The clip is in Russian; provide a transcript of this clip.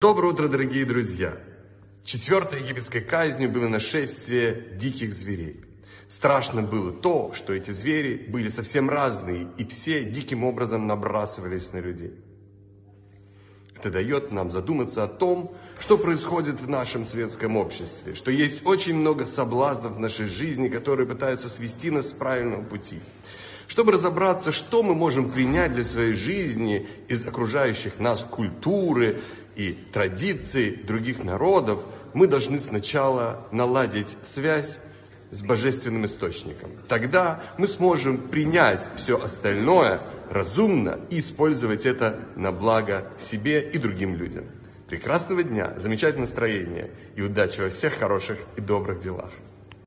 Доброе утро, дорогие друзья! Четвертой египетской казнью было нашествие диких зверей. Страшно было то, что эти звери были совсем разные, и все диким образом набрасывались на людей. Это дает нам задуматься о том, что происходит в нашем светском обществе, что есть очень много соблазнов в нашей жизни, которые пытаются свести нас с правильного пути. Чтобы разобраться, что мы можем принять для своей жизни из окружающих нас культуры и традиций других народов, мы должны сначала наладить связь с божественным источником. Тогда мы сможем принять все остальное разумно и использовать это на благо себе и другим людям. Прекрасного дня, замечательного настроения и удачи во всех хороших и добрых делах.